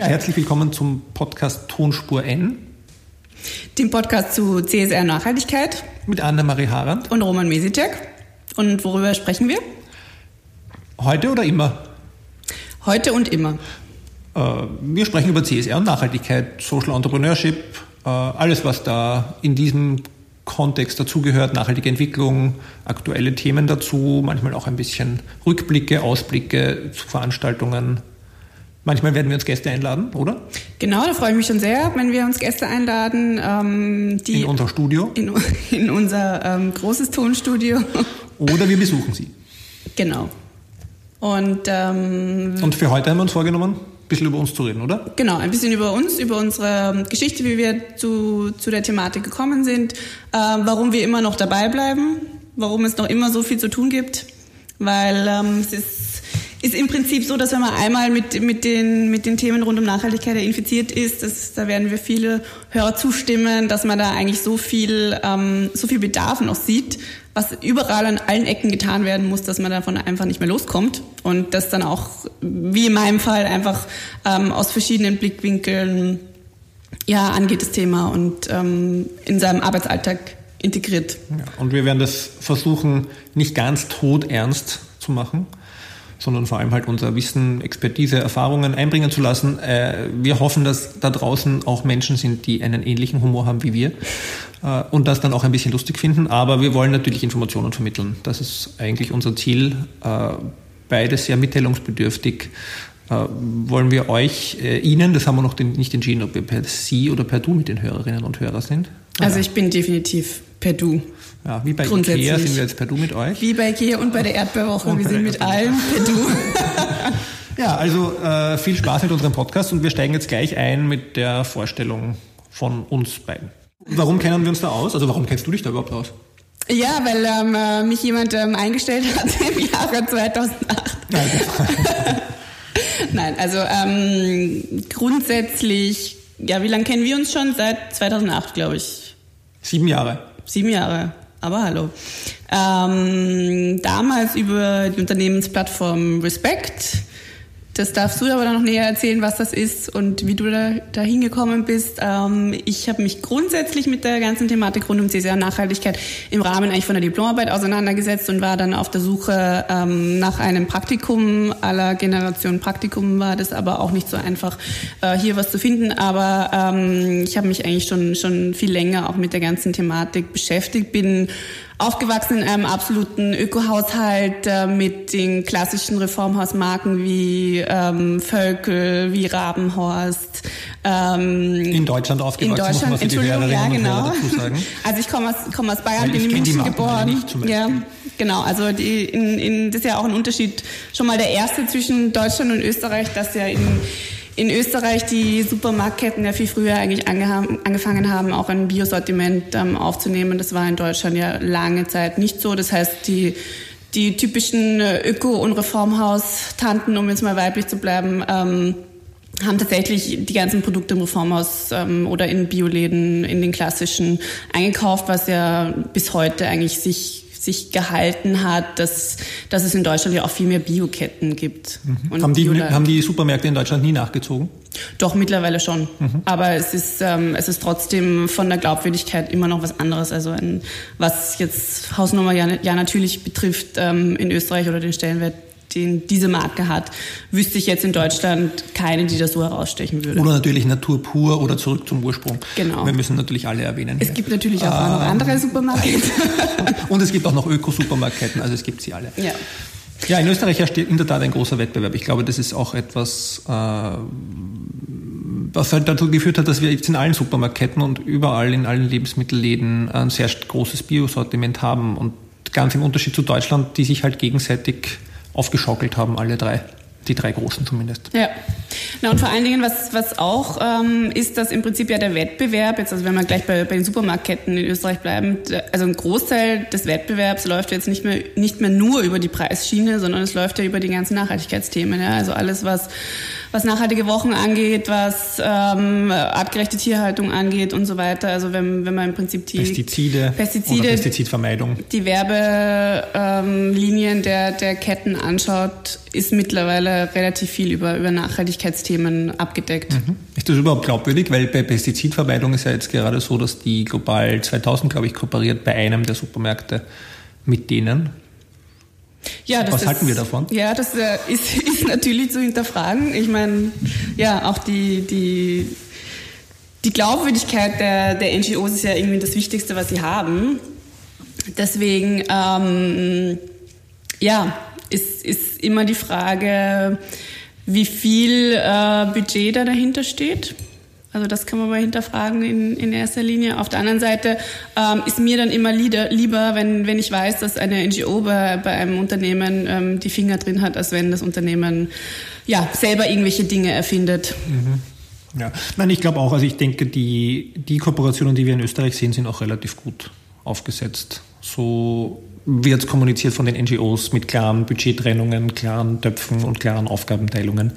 Herzlich willkommen zum Podcast Tonspur N. Dem Podcast zu CSR Nachhaltigkeit. Mit Anna-Marie Harand. Und Roman Mesicek. Und worüber sprechen wir? Heute oder immer? Heute und immer. Äh, wir sprechen über CSR und Nachhaltigkeit, Social Entrepreneurship, äh, alles, was da in diesem Kontext dazugehört, nachhaltige Entwicklung, aktuelle Themen dazu, manchmal auch ein bisschen Rückblicke, Ausblicke zu Veranstaltungen, Manchmal werden wir uns Gäste einladen, oder? Genau, da freue ich mich schon sehr, wenn wir uns Gäste einladen. Ähm, die in unser Studio? In, in unser ähm, großes Tonstudio. Oder wir besuchen sie. Genau. Und, ähm, Und für heute haben wir uns vorgenommen, ein bisschen über uns zu reden, oder? Genau, ein bisschen über uns, über unsere Geschichte, wie wir zu, zu der Thematik gekommen sind, äh, warum wir immer noch dabei bleiben, warum es noch immer so viel zu tun gibt, weil ähm, es ist ist im Prinzip so, dass wenn man einmal mit, mit, den, mit den Themen rund um Nachhaltigkeit infiziert ist, das, da werden wir viele Hörer zustimmen, dass man da eigentlich so viel, ähm, so viel Bedarf noch sieht, was überall an allen Ecken getan werden muss, dass man davon einfach nicht mehr loskommt und das dann auch, wie in meinem Fall, einfach ähm, aus verschiedenen Blickwinkeln ja, angeht das Thema und ähm, in seinem Arbeitsalltag integriert. Ja, und wir werden das versuchen, nicht ganz todernst zu machen sondern vor allem halt unser Wissen, Expertise, Erfahrungen einbringen zu lassen. Äh, wir hoffen, dass da draußen auch Menschen sind, die einen ähnlichen Humor haben wie wir äh, und das dann auch ein bisschen lustig finden. Aber wir wollen natürlich Informationen vermitteln. Das ist eigentlich unser Ziel. Äh, beides sehr mitteilungsbedürftig. Wollen wir euch, Ihnen, das haben wir noch nicht entschieden, ob wir per Sie oder per Du mit den Hörerinnen und Hörern sind. Also ich bin definitiv per Du. Ja, wie bei Ikea sind wir jetzt per Du mit euch. Wie bei Ikea und bei der Erdbeerwoche. wir sind mit allen per Du. ja, also äh, viel Spaß mit unserem Podcast und wir steigen jetzt gleich ein mit der Vorstellung von uns beiden. Warum kennen wir uns da aus? Also warum kennst du dich da überhaupt aus? Ja, weil ähm, äh, mich jemand ähm, eingestellt hat im Jahre 2008. Nein, also ähm, grundsätzlich, ja, wie lange kennen wir uns schon? Seit 2008, glaube ich. Sieben Jahre. Sieben Jahre. Aber hallo. Ähm, damals über die Unternehmensplattform Respect das darfst du aber noch näher erzählen, was das ist und wie du da, da hingekommen bist. Ähm, ich habe mich grundsätzlich mit der ganzen Thematik rund um CSR Nachhaltigkeit im Rahmen eigentlich von der Diplomarbeit auseinandergesetzt und war dann auf der Suche ähm, nach einem Praktikum. Aller Generation Praktikum war das aber auch nicht so einfach, äh, hier was zu finden. Aber ähm, ich habe mich eigentlich schon, schon viel länger auch mit der ganzen Thematik beschäftigt, bin aufgewachsen in einem absoluten Ökohaushalt äh, mit den klassischen Reformhausmarken wie ähm, Völkel, wie Rabenhorst. Ähm, in Deutschland aufgewachsen, in Deutschland, muss man Entschuldigung, ja, genau. Also ich komme aus, komm aus Bayern, bin in München geboren. ja, genau. Also die, in, in, das ist ja auch ein Unterschied. Schon mal der erste zwischen Deutschland und Österreich, dass ja in in Österreich die Supermarktketten ja viel früher eigentlich angefangen haben, auch ein Biosortiment ähm, aufzunehmen. Das war in Deutschland ja lange Zeit nicht so. Das heißt, die, die typischen äh, Öko- und Reformhaus-Tanten, um jetzt mal weiblich zu bleiben, ähm, haben tatsächlich die ganzen Produkte im Reformhaus ähm, oder in Bioläden, in den klassischen eingekauft, was ja bis heute eigentlich sich sich gehalten hat, dass, dass es in Deutschland ja auch viel mehr Bioketten gibt. Mhm. Haben, die, haben die Supermärkte in Deutschland nie nachgezogen? Doch, mittlerweile schon. Mhm. Aber es ist, ähm, es ist trotzdem von der Glaubwürdigkeit immer noch was anderes. Also ein, was jetzt Hausnummer ja, ja natürlich betrifft ähm, in Österreich oder den Stellenwert den diese Marke hat, wüsste ich jetzt in Deutschland keine, die das so herausstechen würde. Oder natürlich Natur pur oder zurück zum Ursprung. Genau. Wir müssen natürlich alle erwähnen. Es hier. gibt natürlich auch ähm, noch andere Supermärkte. und es gibt auch noch Öko-Supermarketten, also es gibt sie alle. Ja. Ja, in Österreich herrscht in der Tat ein großer Wettbewerb. Ich glaube, das ist auch etwas, äh, was halt dazu geführt hat, dass wir jetzt in allen Supermarktketten und überall in allen Lebensmittelläden ein sehr großes Biosortiment haben und ganz im Unterschied zu Deutschland, die sich halt gegenseitig aufgeschaukelt haben, alle drei. Die drei großen zumindest. Ja. Na und vor allen Dingen, was, was auch ähm, ist, dass im Prinzip ja der Wettbewerb, jetzt also wenn wir gleich bei, bei den Supermarktketten in Österreich bleiben, also ein Großteil des Wettbewerbs läuft jetzt nicht mehr, nicht mehr nur über die Preisschiene, sondern es läuft ja über die ganzen Nachhaltigkeitsthemen. Ja? Also alles, was was nachhaltige Wochen angeht, was ähm, artgerechte Tierhaltung angeht und so weiter. Also wenn, wenn man im Prinzip die Pestizide, Pestizide oder Pestizidvermeidung, die Werbelinien ähm, der, der Ketten anschaut, ist mittlerweile relativ viel über, über Nachhaltigkeitsthemen abgedeckt. Mhm. Ist das überhaupt glaubwürdig? Weil bei Pestizidvermeidung ist ja jetzt gerade so, dass die Global 2000, glaube ich, kooperiert bei einem der Supermärkte mit denen. Ja, Was halten wir davon? Ja, das äh, ist, ist natürlich zu hinterfragen. Ich meine, ja, auch die, die, die Glaubwürdigkeit der, der NGOs ist ja irgendwie das Wichtigste, was sie haben. Deswegen, ähm, ja, ist, ist immer die Frage, wie viel äh, Budget da dahinter steht. Also das kann man mal hinterfragen in, in erster Linie. Auf der anderen Seite ähm, ist mir dann immer lieber, wenn, wenn ich weiß, dass eine NGO bei, bei einem Unternehmen ähm, die Finger drin hat, als wenn das Unternehmen ja, selber irgendwelche Dinge erfindet. Mhm. Ja, nein, ich glaube auch, also ich denke, die, die Kooperationen, die wir in Österreich sehen, sind auch relativ gut aufgesetzt. So wird kommuniziert von den NGOs mit klaren Budgettrennungen, klaren Töpfen und klaren Aufgabenteilungen.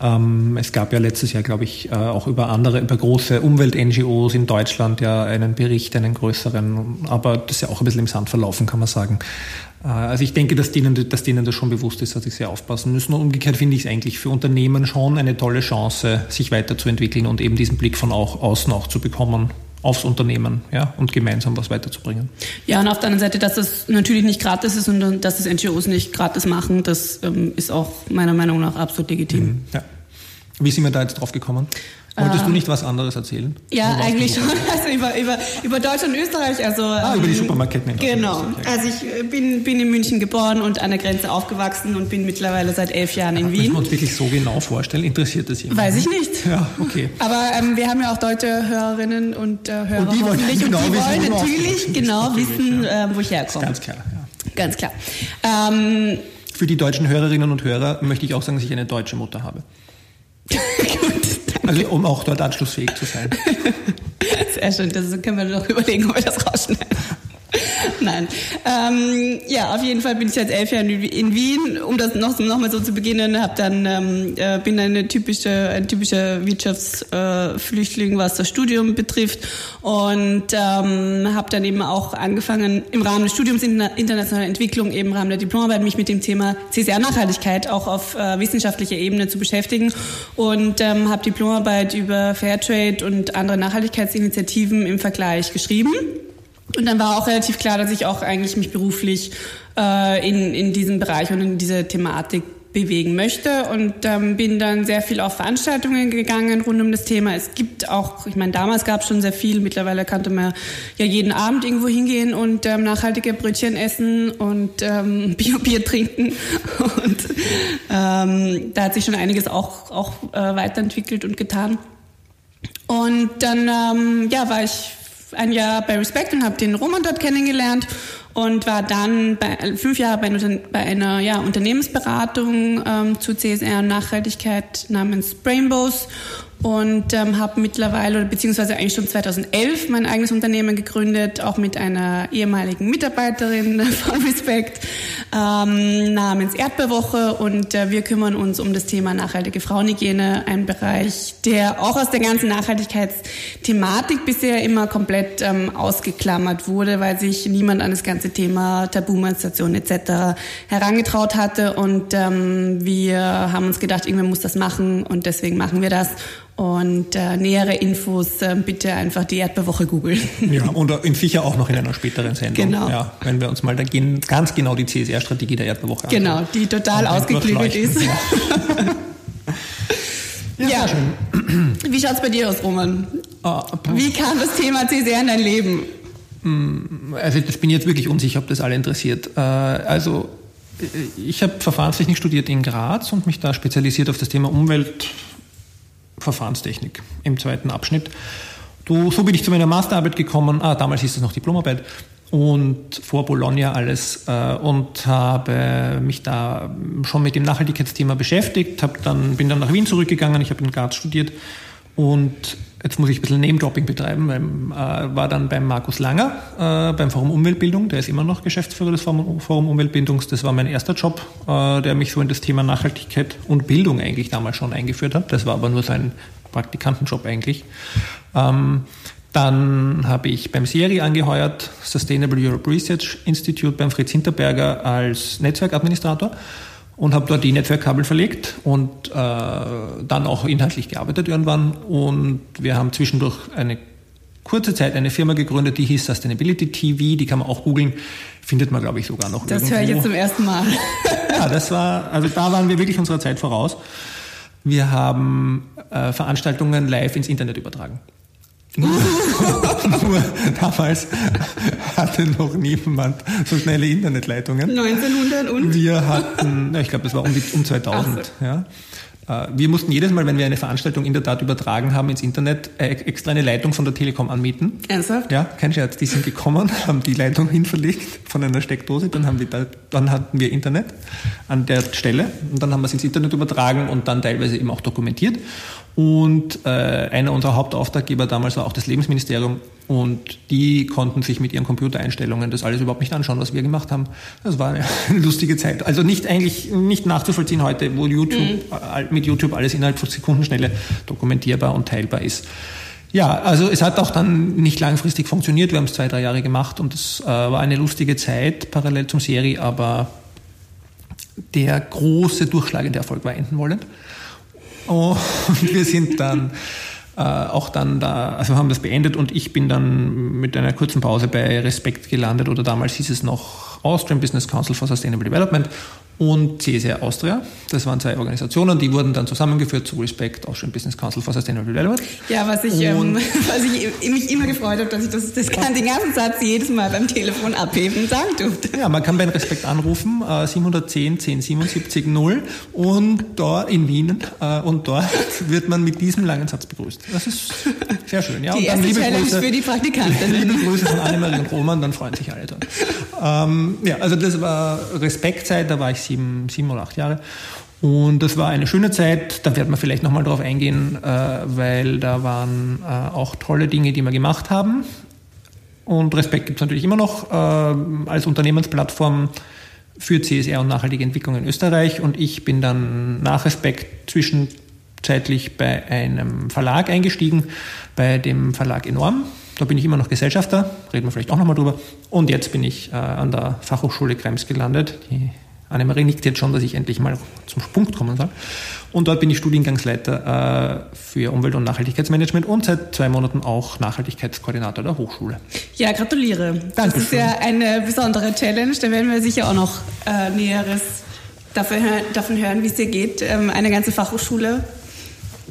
Ähm, es gab ja letztes Jahr, glaube ich, äh, auch über andere, über große Umwelt-NGOs in Deutschland ja einen Bericht, einen größeren, aber das ist ja auch ein bisschen im Sand verlaufen, kann man sagen. Äh, also ich denke, dass denen, dass denen das schon bewusst ist, dass sie sehr aufpassen müssen. Und umgekehrt finde ich es eigentlich für Unternehmen schon eine tolle Chance, sich weiterzuentwickeln und eben diesen Blick von auch außen auch zu bekommen aufs Unternehmen ja, und gemeinsam was weiterzubringen. Ja, und auf der anderen Seite, dass es natürlich nicht gratis ist und dass es NGOs nicht gratis machen, das ähm, ist auch meiner Meinung nach absolut legitim. Mhm, ja. Wie sind wir da jetzt drauf gekommen? Wolltest du ähm, nicht was anderes erzählen? Ja, eigentlich schon. Also über, über, über Deutschland und Österreich. Also, ah, über die ähm, Supermarketten. In genau. Also ich äh, bin, bin in München geboren und an der Grenze aufgewachsen und bin mittlerweile seit elf Jahren in Wien. Können wir uns wirklich so genau vorstellen? Interessiert das jemand? Weiß ich nicht. Ja, okay. Aber ähm, wir haben ja auch deutsche Hörerinnen und äh, Hörer und die wollen, genau und die wollen natürlich genau wissen, äh, wo ich herkomme. Ganz klar, ja. Ganz klar. Ähm, Für die deutschen Hörerinnen und Hörer möchte ich auch sagen, dass ich eine deutsche Mutter habe. Also um auch dort anschlussfähig zu sein. Sehr schön, das können wir doch überlegen, ob wir das rausschneiden. Nein. Ähm, ja, auf jeden Fall bin ich seit elf Jahren in Wien. Um das noch, noch mal so zu beginnen, hab dann ähm, äh, bin eine typische, ein typischer Wirtschaftsflüchtling, äh, was das Studium betrifft und ähm, habe dann eben auch angefangen im Rahmen des Studiums internationale Entwicklung eben im Rahmen der Diplomarbeit mich mit dem Thema CSR Nachhaltigkeit auch auf äh, wissenschaftlicher Ebene zu beschäftigen und ähm, habe Diplomarbeit über Fairtrade und andere Nachhaltigkeitsinitiativen im Vergleich geschrieben. Und dann war auch relativ klar, dass ich auch eigentlich mich beruflich äh, in, in diesem Bereich und in dieser Thematik bewegen möchte und ähm, bin dann sehr viel auf Veranstaltungen gegangen rund um das Thema. Es gibt auch, ich meine, damals gab es schon sehr viel, mittlerweile kannte man ja jeden Abend irgendwo hingehen und ähm, nachhaltige Brötchen essen und ähm, Bio-Bier trinken und ähm, da hat sich schon einiges auch, auch äh, weiterentwickelt und getan. Und dann ähm, ja, war ich ein Jahr bei Respect und habe den Roman dort kennengelernt und war dann bei, fünf Jahre bei, bei einer ja, Unternehmensberatung ähm, zu CSR und Nachhaltigkeit namens Brainbows und ähm, habe mittlerweile, beziehungsweise eigentlich schon 2011 mein eigenes Unternehmen gegründet, auch mit einer ehemaligen Mitarbeiterin von Respect ähm, namens Erdbeerwoche. Und äh, wir kümmern uns um das Thema nachhaltige Frauenhygiene, ein Bereich, der auch aus der ganzen Nachhaltigkeitsthematik bisher immer komplett ähm, ausgeklammert wurde, weil sich niemand an das ganze Thema Tabumenstruation etc. herangetraut hatte. Und ähm, wir haben uns gedacht, irgendwer muss das machen. Und deswegen machen wir das und äh, nähere Infos äh, bitte einfach die Erdbeerwoche googeln. Ja, und in sicher auch noch in einer späteren Sendung. Genau. Ja, wenn wir uns mal da gehen, ganz genau die CSR-Strategie der Erdbeerwoche anschauen. Genau, die total ausgeklügelt ist. Ja, ja, ja. schön. Wie schaut's bei dir aus, Roman? Oh, Wie kam das Thema CSR in dein Leben? Mm, also ich bin jetzt wirklich unsicher, ob das alle interessiert. Äh, also ich habe Verfahrenstechnik studiert in Graz und mich da spezialisiert auf das Thema Umwelt, Verfahrenstechnik im zweiten Abschnitt. Du, so bin ich zu meiner Masterarbeit gekommen, ah, damals hieß es noch Diplomarbeit. Und vor Bologna alles äh, und habe mich da schon mit dem Nachhaltigkeitsthema beschäftigt, hab dann, bin dann nach Wien zurückgegangen, ich habe in Graz studiert. Und jetzt muss ich ein bisschen Name-Dropping betreiben, weil, äh, war dann beim Markus Langer äh, beim Forum Umweltbildung, der ist immer noch Geschäftsführer des Forum, Forum Umweltbildungs. Das war mein erster Job, äh, der mich so in das Thema Nachhaltigkeit und Bildung eigentlich damals schon eingeführt hat. Das war aber nur so ein Praktikantenjob eigentlich. Ähm, dann habe ich beim SERI angeheuert, Sustainable Europe Research Institute beim Fritz Hinterberger als Netzwerkadministrator und habe dort die Netzwerkkabel verlegt und äh, dann auch inhaltlich gearbeitet irgendwann. Und wir haben zwischendurch eine kurze Zeit eine Firma gegründet, die hieß Sustainability TV, die kann man auch googeln, findet man glaube ich sogar noch. Das höre ich jetzt zum ersten Mal. ja, das war, also da waren wir wirklich unserer Zeit voraus. Wir haben äh, Veranstaltungen live ins Internet übertragen. Nur, nur, damals hatte noch niemand so schnelle Internetleitungen. 1900 und? Wir hatten, ich glaube, das war um, die, um 2000. So. Ja. Äh, wir mussten jedes Mal, wenn wir eine Veranstaltung in der Tat übertragen haben ins Internet, äh, extra eine Leitung von der Telekom anmieten. Ernsthaft? Ja, kein Scherz. Die sind gekommen, haben die Leitung hinverlegt von einer Steckdose, dann, haben die da, dann hatten wir Internet an der Stelle und dann haben wir es ins Internet übertragen und dann teilweise eben auch dokumentiert. Und äh, einer unserer Hauptauftraggeber damals war auch das Lebensministerium und die konnten sich mit ihren Computereinstellungen das alles überhaupt nicht anschauen, was wir gemacht haben. Das war eine lustige Zeit. Also nicht eigentlich nicht nachzuvollziehen heute, wo YouTube mhm. mit YouTube alles innerhalb von Sekundenschnelle dokumentierbar und teilbar ist. Ja, also es hat auch dann nicht langfristig funktioniert. Wir haben es zwei, drei Jahre gemacht und es äh, war eine lustige Zeit parallel zum Serie, aber der große durchschlagende Erfolg war enden wollend. Und wir sind dann äh, auch dann da, also haben das beendet und ich bin dann mit einer kurzen Pause bei Respekt gelandet oder damals hieß es noch Austrian Business Council for Sustainable Development und CSR Austria. Das waren zwei Organisationen, die wurden dann zusammengeführt zu Respect, Austrian Business Council for Sustainable Development. Ja, was ich, ähm, was ich mich immer gefreut habe, dass ich das, das kann den ganzen Satz jedes Mal beim Telefon abheben sagen durfte. Ja, man kann bei Respekt anrufen, äh, 710 10 77 0 und dort in Wien äh, und dort wird man mit diesem langen Satz begrüßt. Das ist sehr schön. Ja, die und dann liebe Grüße, für die Praktikanten. Liebe Grüße von Annemarie und Roman, dann freuen sich alle dort. Ähm, ja, also das war Respektzeit, da war ich sieben, sieben oder acht Jahre. Und das war eine schöne Zeit, da werden wir vielleicht nochmal drauf eingehen, äh, weil da waren äh, auch tolle Dinge, die wir gemacht haben. Und Respekt gibt es natürlich immer noch äh, als Unternehmensplattform für CSR und nachhaltige Entwicklung in Österreich. Und ich bin dann nach Respekt zwischenzeitlich bei einem Verlag eingestiegen, bei dem Verlag Enorm. Da bin ich immer noch Gesellschafter, reden wir vielleicht auch nochmal drüber. Und jetzt bin ich äh, an der Fachhochschule Krems gelandet. Die Annemarie nickt jetzt schon, dass ich endlich mal zum Punkt kommen soll. Und dort bin ich Studiengangsleiter äh, für Umwelt- und Nachhaltigkeitsmanagement und seit zwei Monaten auch Nachhaltigkeitskoordinator der Hochschule. Ja, gratuliere. Dankeschön. Das ist ja eine besondere Challenge. Da werden wir sicher auch noch äh, Näheres davon hören, davon hören wie es dir geht. Ähm, eine ganze Fachhochschule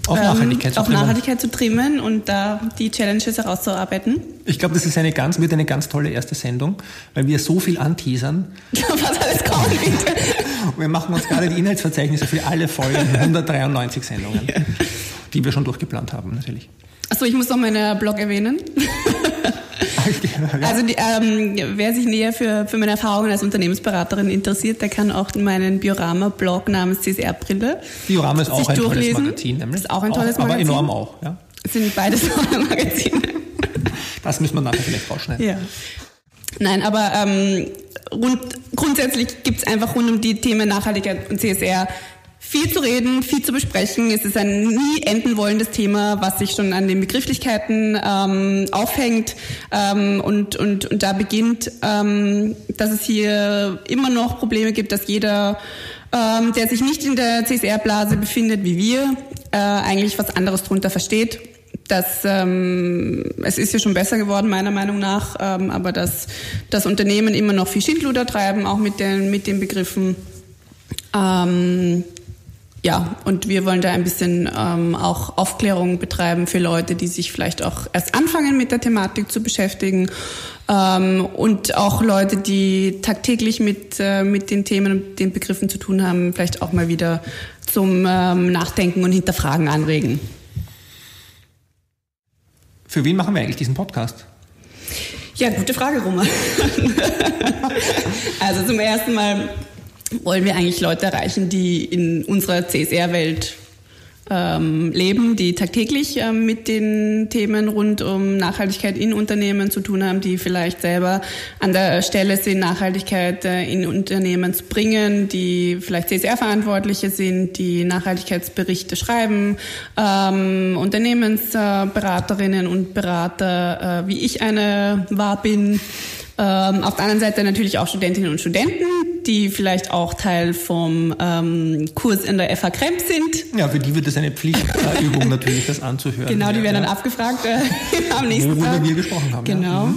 auf Nachhaltigkeit, ähm, auf Nachhaltigkeit zu trimmen und da die Challenges herauszuarbeiten. Ich glaube, das ist eine ganz, wird eine ganz tolle erste Sendung, weil wir so viel anteasern. Was alles kommt, bitte. Wir machen uns gerade die Inhaltsverzeichnisse für alle Folgen, 193 Sendungen, ja. die wir schon durchgeplant haben, natürlich. Achso, ich muss noch meinen Blog erwähnen. Also die, ähm, wer sich näher für, für meine Erfahrungen als Unternehmensberaterin interessiert, der kann auch meinen Biorama-Blog namens CSR-Brille Biorama ist auch ein durchlesen. tolles Magazin. Nämlich. Ist auch ein tolles auch, Magazin. Aber enorm auch. Ja. Sind beides tolle Magazine. Das müssen wir nachher vielleicht rausschneiden. Ja. Nein, aber ähm, rund, grundsätzlich gibt es einfach rund um die Themen Nachhaltigkeit und CSR viel zu reden, viel zu besprechen. Es ist ein nie enden wollendes Thema, was sich schon an den Begrifflichkeiten ähm, aufhängt ähm, und, und, und da beginnt, ähm, dass es hier immer noch Probleme gibt, dass jeder, ähm, der sich nicht in der CSR-Blase befindet wie wir, äh, eigentlich was anderes drunter versteht. Das, ähm, es ist ja schon besser geworden, meiner Meinung nach, ähm, aber dass das Unternehmen immer noch viel Schindluder treiben, auch mit den, mit den Begriffen. Ähm, ja, und wir wollen da ein bisschen ähm, auch Aufklärung betreiben für Leute, die sich vielleicht auch erst anfangen mit der Thematik zu beschäftigen ähm, und auch Leute, die tagtäglich mit, äh, mit den Themen und den Begriffen zu tun haben, vielleicht auch mal wieder zum ähm, Nachdenken und Hinterfragen anregen. Für wen machen wir eigentlich diesen Podcast? Ja, gute Frage, Roman. also zum ersten Mal wollen wir eigentlich Leute erreichen, die in unserer CSR-Welt ähm, leben, die tagtäglich ähm, mit den Themen rund um Nachhaltigkeit in Unternehmen zu tun haben, die vielleicht selber an der Stelle sind, Nachhaltigkeit äh, in Unternehmen zu bringen, die vielleicht CSR-Verantwortliche sind, die Nachhaltigkeitsberichte schreiben, ähm, Unternehmensberaterinnen und Berater, äh, wie ich eine war bin, Ähm, auf der anderen Seite natürlich auch Studentinnen und Studenten, die vielleicht auch Teil vom ähm, Kurs in der FH Kremp sind. Ja, für die wird es eine Pflichtübung natürlich, das anzuhören. Genau, die werden ja. dann abgefragt äh, am nächsten Worüber Tag. wir gesprochen haben. Genau.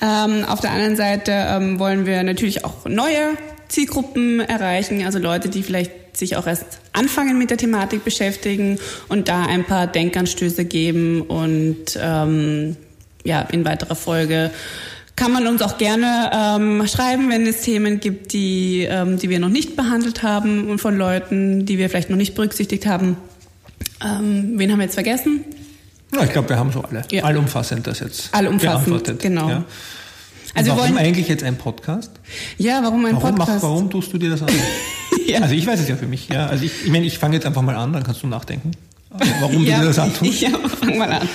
Ja. Mhm. ähm, auf der anderen Seite ähm, wollen wir natürlich auch neue Zielgruppen erreichen, also Leute, die vielleicht sich auch erst anfangen mit der Thematik beschäftigen und da ein paar Denkanstöße geben und ähm, ja, in weiterer Folge kann man uns auch gerne ähm, schreiben, wenn es Themen gibt, die, ähm, die wir noch nicht behandelt haben und von Leuten, die wir vielleicht noch nicht berücksichtigt haben. Ähm, wen haben wir jetzt vergessen? Ja, ich glaube, wir haben so alle. Ja. Allumfassend das jetzt Allumfassend, genau. Ja. Also warum wollen- eigentlich jetzt ein Podcast? Ja, warum ein Warum, Podcast? mach, warum tust du dir das an? Ja. Also ich weiß es ja für mich. Ja. Also ich, ich meine, ich fange jetzt einfach mal an, dann kannst du nachdenken, warum du dir das antust. Ja, fang mal an.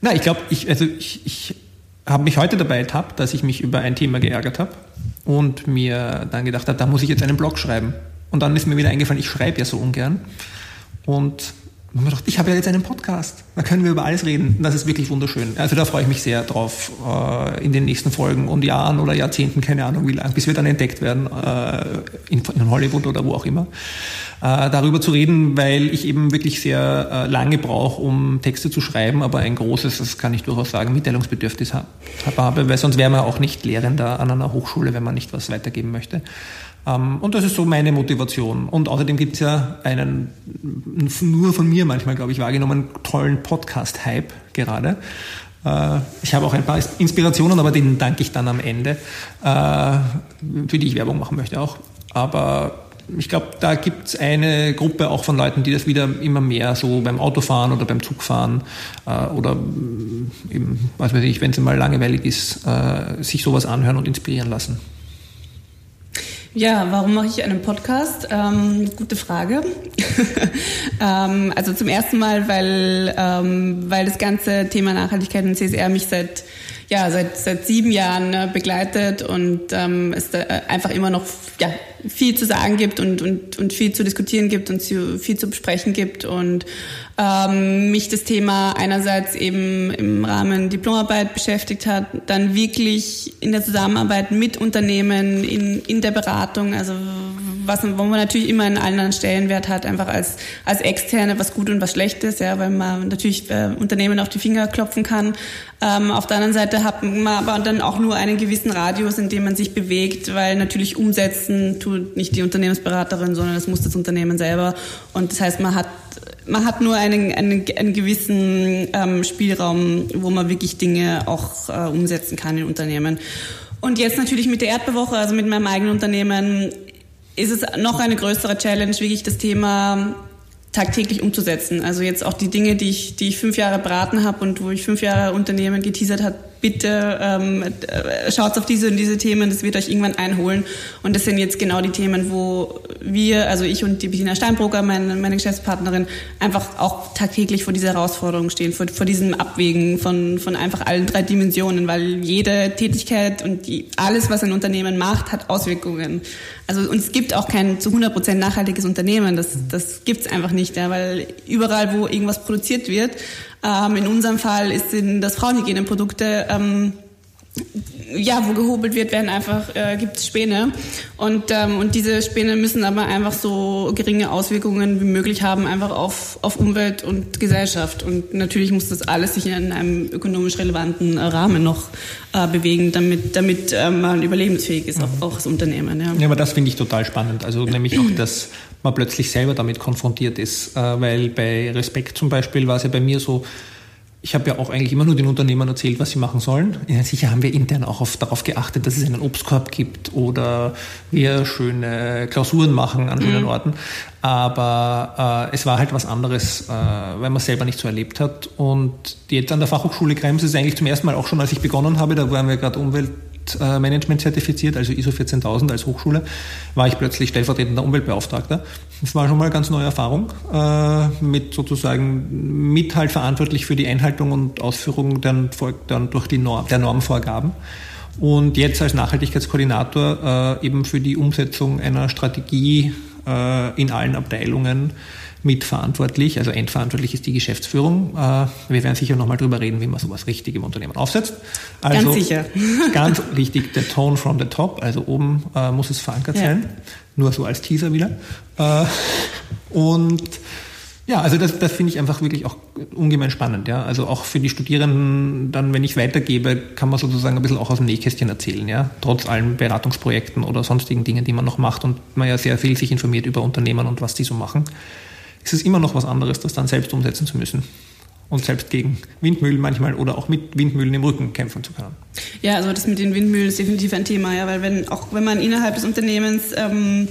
Na, ich glaube, ich, also ich, ich habe mich heute dabei ertappt, dass ich mich über ein Thema geärgert habe und mir dann gedacht habe, da muss ich jetzt einen Blog schreiben. Und dann ist mir wieder eingefallen, ich schreibe ja so ungern. Und ich habe ja jetzt einen Podcast. Da können wir über alles reden. Das ist wirklich wunderschön. Also da freue ich mich sehr drauf äh, in den nächsten Folgen und Jahren oder Jahrzehnten, keine Ahnung wie lang, bis wir dann entdeckt werden äh, in, in Hollywood oder wo auch immer, äh, darüber zu reden, weil ich eben wirklich sehr äh, lange brauche, um Texte zu schreiben, aber ein großes, das kann ich durchaus sagen, Mitteilungsbedürfnis ha- habe, weil sonst wäre man auch nicht Lehrender an einer Hochschule, wenn man nicht was weitergeben möchte. Ähm, Und das ist so meine Motivation. Und außerdem gibt es ja einen, nur von mir manchmal, glaube ich, wahrgenommen, tollen Podcast-Hype gerade. Äh, Ich habe auch ein paar Inspirationen, aber denen danke ich dann am Ende, äh, für die ich Werbung machen möchte auch. Aber ich glaube, da gibt es eine Gruppe auch von Leuten, die das wieder immer mehr so beim Autofahren oder beim Zugfahren äh, oder eben, was weiß ich, wenn es mal langweilig ist, sich sowas anhören und inspirieren lassen. Ja, warum mache ich einen Podcast? Ähm, gute Frage. ähm, also zum ersten Mal, weil, ähm, weil das ganze Thema Nachhaltigkeit und CSR mich seit ja seit seit sieben Jahren äh, begleitet und ähm, es da äh, einfach immer noch ja viel zu sagen gibt und und und viel zu diskutieren gibt und viel zu besprechen gibt und ähm, mich das Thema einerseits eben im Rahmen Diplomarbeit beschäftigt hat, dann wirklich in der Zusammenarbeit mit Unternehmen, in, in der Beratung, also was, wo man natürlich immer einen anderen Stellenwert hat, einfach als, als Externe, was gut und was schlecht ist, ja, weil man natürlich äh, Unternehmen auf die Finger klopfen kann. Ähm, auf der anderen Seite hat man aber dann auch nur einen gewissen Radius, in dem man sich bewegt, weil natürlich umsetzen tut nicht die Unternehmensberaterin, sondern das muss das Unternehmen selber. Und das heißt, man hat man hat nur einen, einen, einen gewissen ähm, Spielraum, wo man wirklich Dinge auch äh, umsetzen kann in Unternehmen. Und jetzt natürlich mit der Erdbewoche, also mit meinem eigenen Unternehmen, ist es noch eine größere Challenge, wirklich das Thema tagtäglich umzusetzen. Also jetzt auch die Dinge, die ich, die ich fünf Jahre beraten habe und wo ich fünf Jahre Unternehmen geteasert habe, bitte ähm, äh, schaut auf diese und diese Themen, das wird euch irgendwann einholen. Und das sind jetzt genau die Themen, wo wir, also ich und die Bettina Steinbroker, meine, meine Geschäftspartnerin, einfach auch tagtäglich vor dieser Herausforderung stehen, vor, vor diesem Abwägen von, von einfach allen drei Dimensionen, weil jede Tätigkeit und die, alles, was ein Unternehmen macht, hat Auswirkungen. Also und es gibt auch kein zu 100% nachhaltiges Unternehmen, das, das gibt's einfach nicht, ja, weil überall, wo irgendwas produziert wird, ähm, in unserem Fall ist in das Frauenhygieneprodukte, ähm, ja, wo gehobelt wird, werden einfach äh, gibt es Späne und ähm, und diese Späne müssen aber einfach so geringe Auswirkungen wie möglich haben einfach auf auf Umwelt und Gesellschaft und natürlich muss das alles sich in einem ökonomisch relevanten Rahmen noch äh, bewegen, damit damit äh, man überlebensfähig ist auch, auch das Unternehmen. Ja. Ja, aber das finde ich total spannend. Also nämlich auch, dass man plötzlich selber damit konfrontiert ist. Äh, weil bei Respekt zum Beispiel war es ja bei mir so, ich habe ja auch eigentlich immer nur den Unternehmern erzählt, was sie machen sollen. Ja, sicher haben wir intern auch auf, darauf geachtet, dass es einen Obstkorb gibt oder wir schöne Klausuren machen an schönen Orten. Aber äh, es war halt was anderes, äh, weil man es selber nicht so erlebt hat. Und jetzt an der Fachhochschule Krems ist eigentlich zum ersten Mal auch schon, als ich begonnen habe, da waren wir gerade Umwelt Management zertifiziert, also ISO 14000 als Hochschule, war ich plötzlich stellvertretender Umweltbeauftragter. Das war schon mal eine ganz neue Erfahrung, äh, mit sozusagen mit halt verantwortlich für die Einhaltung und Ausführung dann, dann durch die Norm, der Normvorgaben. Und jetzt als Nachhaltigkeitskoordinator äh, eben für die Umsetzung einer Strategie äh, in allen Abteilungen, mitverantwortlich. Also endverantwortlich ist die Geschäftsführung. Äh, wir werden sicher nochmal drüber reden, wie man sowas richtig im Unternehmen aufsetzt. Also, ganz sicher. ganz wichtig, der Tone from the top. Also oben äh, muss es verankert ja. sein. Nur so als Teaser wieder. Äh, und ja, also das, das finde ich einfach wirklich auch ungemein spannend. Ja, also auch für die Studierenden, dann, wenn ich weitergebe, kann man sozusagen ein bisschen auch aus dem Nähkästchen erzählen. Ja, trotz allen Beratungsprojekten oder sonstigen Dingen, die man noch macht und man ja sehr viel sich informiert über Unternehmen und was die so machen, ist es immer noch was anderes, das dann selbst umsetzen zu müssen und selbst gegen Windmühlen manchmal oder auch mit Windmühlen im Rücken kämpfen zu können. Ja, also das mit den Windmühlen ist definitiv ein Thema, ja, weil wenn auch wenn man innerhalb des Unternehmens ähm,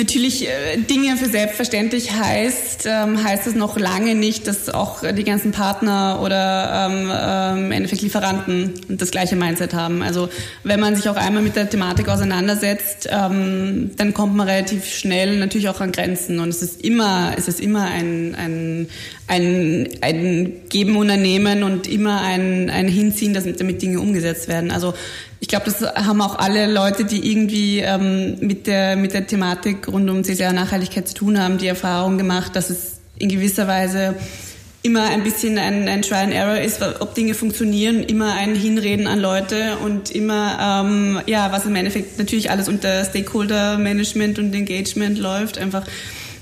natürlich äh, Dinge für selbstverständlich heißt, ähm, heißt es noch lange nicht, dass auch die ganzen Partner oder ähm, ähm, im Endeffekt Lieferanten das gleiche Mindset haben. Also wenn man sich auch einmal mit der Thematik auseinandersetzt, ähm, dann kommt man relativ schnell natürlich auch an Grenzen und es ist immer, es ist immer ein, ein, ein, ein Geben und Nehmen und immer ein, ein Hinziehen, dass damit Dinge umgesetzt werden. Also ich glaube, das haben auch alle Leute, die irgendwie ähm, mit, der, mit der Thematik rund um CCR-Nachhaltigkeit zu tun haben, die Erfahrung gemacht, dass es in gewisser Weise immer ein bisschen ein, ein Try and Error ist, ob Dinge funktionieren, immer ein Hinreden an Leute und immer, ähm, ja, was im Endeffekt natürlich alles unter Stakeholder Management und Engagement läuft, einfach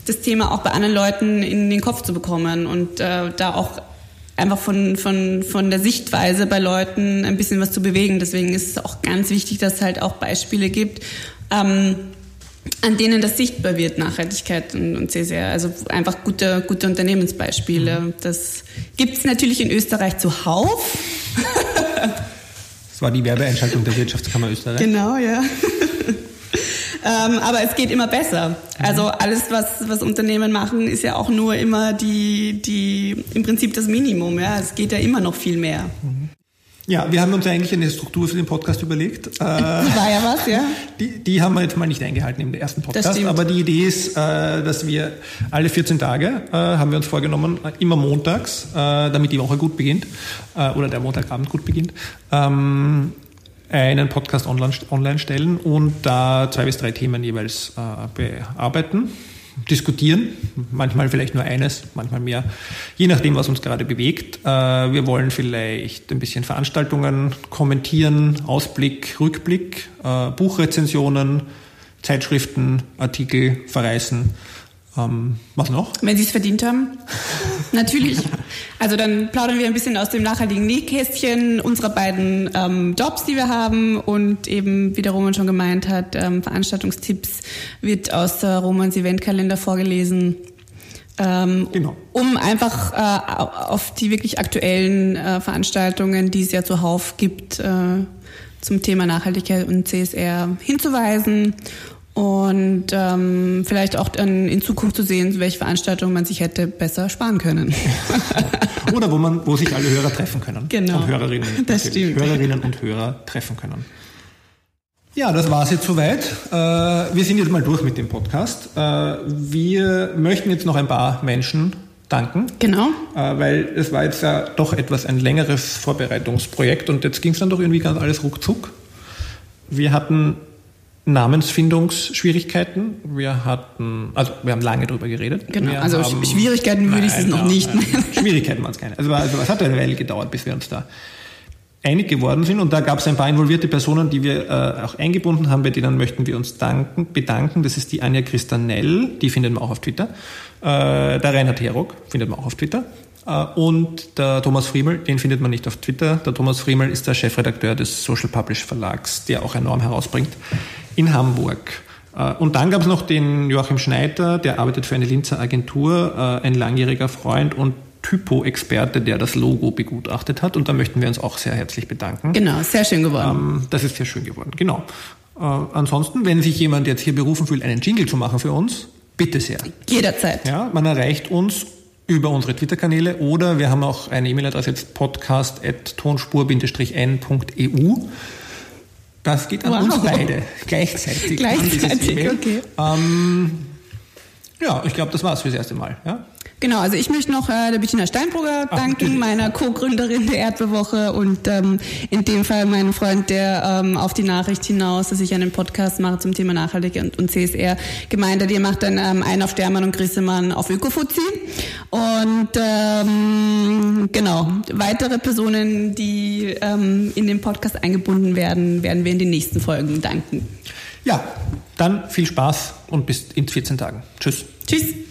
das Thema auch bei anderen Leuten in den Kopf zu bekommen und äh, da auch einfach von, von, von der Sichtweise bei Leuten ein bisschen was zu bewegen. Deswegen ist es auch ganz wichtig, dass es halt auch Beispiele gibt, ähm, an denen das sichtbar wird, Nachhaltigkeit und, und sehr, also einfach gute, gute Unternehmensbeispiele. Mhm. Das gibt es natürlich in Österreich zuhauf. das war die Werbeeinschaltung der Wirtschaftskammer Österreich. Genau, ja. Ähm, aber es geht immer besser. Also alles, was, was Unternehmen machen, ist ja auch nur immer die, die, im Prinzip das Minimum. Ja, es geht ja immer noch viel mehr. Ja, wir haben uns eigentlich eine Struktur für den Podcast überlegt. War ja was, ja. Die, die haben wir jetzt mal nicht eingehalten im ersten Podcast. Aber die Idee ist, äh, dass wir alle 14 Tage, äh, haben wir uns vorgenommen, immer montags, äh, damit die Woche gut beginnt, oder der Montagabend gut beginnt, ähm, einen Podcast online, online stellen und da zwei bis drei Themen jeweils äh, bearbeiten, diskutieren, manchmal vielleicht nur eines, manchmal mehr, je nachdem, was uns gerade bewegt. Äh, wir wollen vielleicht ein bisschen Veranstaltungen kommentieren, Ausblick, Rückblick, äh, Buchrezensionen, Zeitschriften, Artikel verreißen ähm, was noch? Wenn Sie es verdient haben. Natürlich. Also dann plaudern wir ein bisschen aus dem nachhaltigen Nähkästchen unserer beiden ähm, Jobs, die wir haben und eben, wie der Roman schon gemeint hat, ähm, Veranstaltungstipps wird aus der Romans Eventkalender vorgelesen. Ähm, genau. Um einfach äh, auf die wirklich aktuellen äh, Veranstaltungen, die es ja zuhauf gibt, äh, zum Thema Nachhaltigkeit und CSR hinzuweisen und ähm, vielleicht auch dann in Zukunft zu sehen, welche Veranstaltungen man sich hätte besser sparen können. Oder wo man, wo sich alle Hörer treffen können. Genau. Und Hörerinnen. Das stimmt. Hörerinnen und Hörer treffen können. Ja, das war es jetzt soweit. Äh, wir sind jetzt mal durch mit dem Podcast. Äh, wir möchten jetzt noch ein paar Menschen danken. Genau. Äh, weil es war jetzt ja doch etwas ein längeres Vorbereitungsprojekt und jetzt ging es dann doch irgendwie ganz alles ruckzuck. Wir hatten Namensfindungsschwierigkeiten. Wir hatten, also wir haben lange darüber geredet. Genau, wir also haben, Schwierigkeiten würde ich es noch nicht nennen. Schwierigkeiten waren es keine. Also, also es hat eine Weile gedauert, bis wir uns da einig geworden sind und da gab es ein paar involvierte Personen, die wir äh, auch eingebunden haben, bei denen möchten wir uns danken, bedanken. Das ist die Anja Christanell, die findet man auch auf Twitter. Äh, der Reinhard Herock findet man auch auf Twitter. Äh, und der Thomas Friemel, den findet man nicht auf Twitter. Der Thomas Friemel ist der Chefredakteur des Social Publish Verlags, der auch enorm herausbringt in Hamburg. Äh, und dann gab es noch den Joachim Schneider, der arbeitet für eine Linzer Agentur, äh, ein langjähriger Freund und Typo-Experte, der das Logo begutachtet hat. Und da möchten wir uns auch sehr herzlich bedanken. Genau, sehr schön geworden. Ähm, das ist sehr schön geworden, genau. ansonsten, wenn sich jemand jetzt hier berufen fühlt, einen Jingle zu machen für uns, bitte sehr. Jederzeit. Ja, man erreicht uns über unsere Twitter-Kanäle oder wir haben auch eine E-Mail-Adresse jetzt podcast.tonspur-n.eu. Das geht an wow. uns beide gleichzeitig. Gleichzeitig, okay. Ähm, ja, ich glaube, das war's fürs erste Mal. Ja? Genau, also ich möchte noch äh, der Bettina Steinbrugger Ach, danken, natürlich. meiner Co-Gründerin der Erdbewoche und ähm, in dem Fall meinem Freund, der ähm, auf die Nachricht hinaus, dass ich einen Podcast mache zum Thema Nachhaltig und, und CSR gemeint hat, ihr macht dann ähm, einen auf Dermann und Grissemann auf Ökofuzzi und ähm, genau, weitere Personen, die ähm, in den Podcast eingebunden werden, werden wir in den nächsten Folgen danken. Ja, dann viel Spaß und bis in 14 Tagen. Tschüss. Tschüss.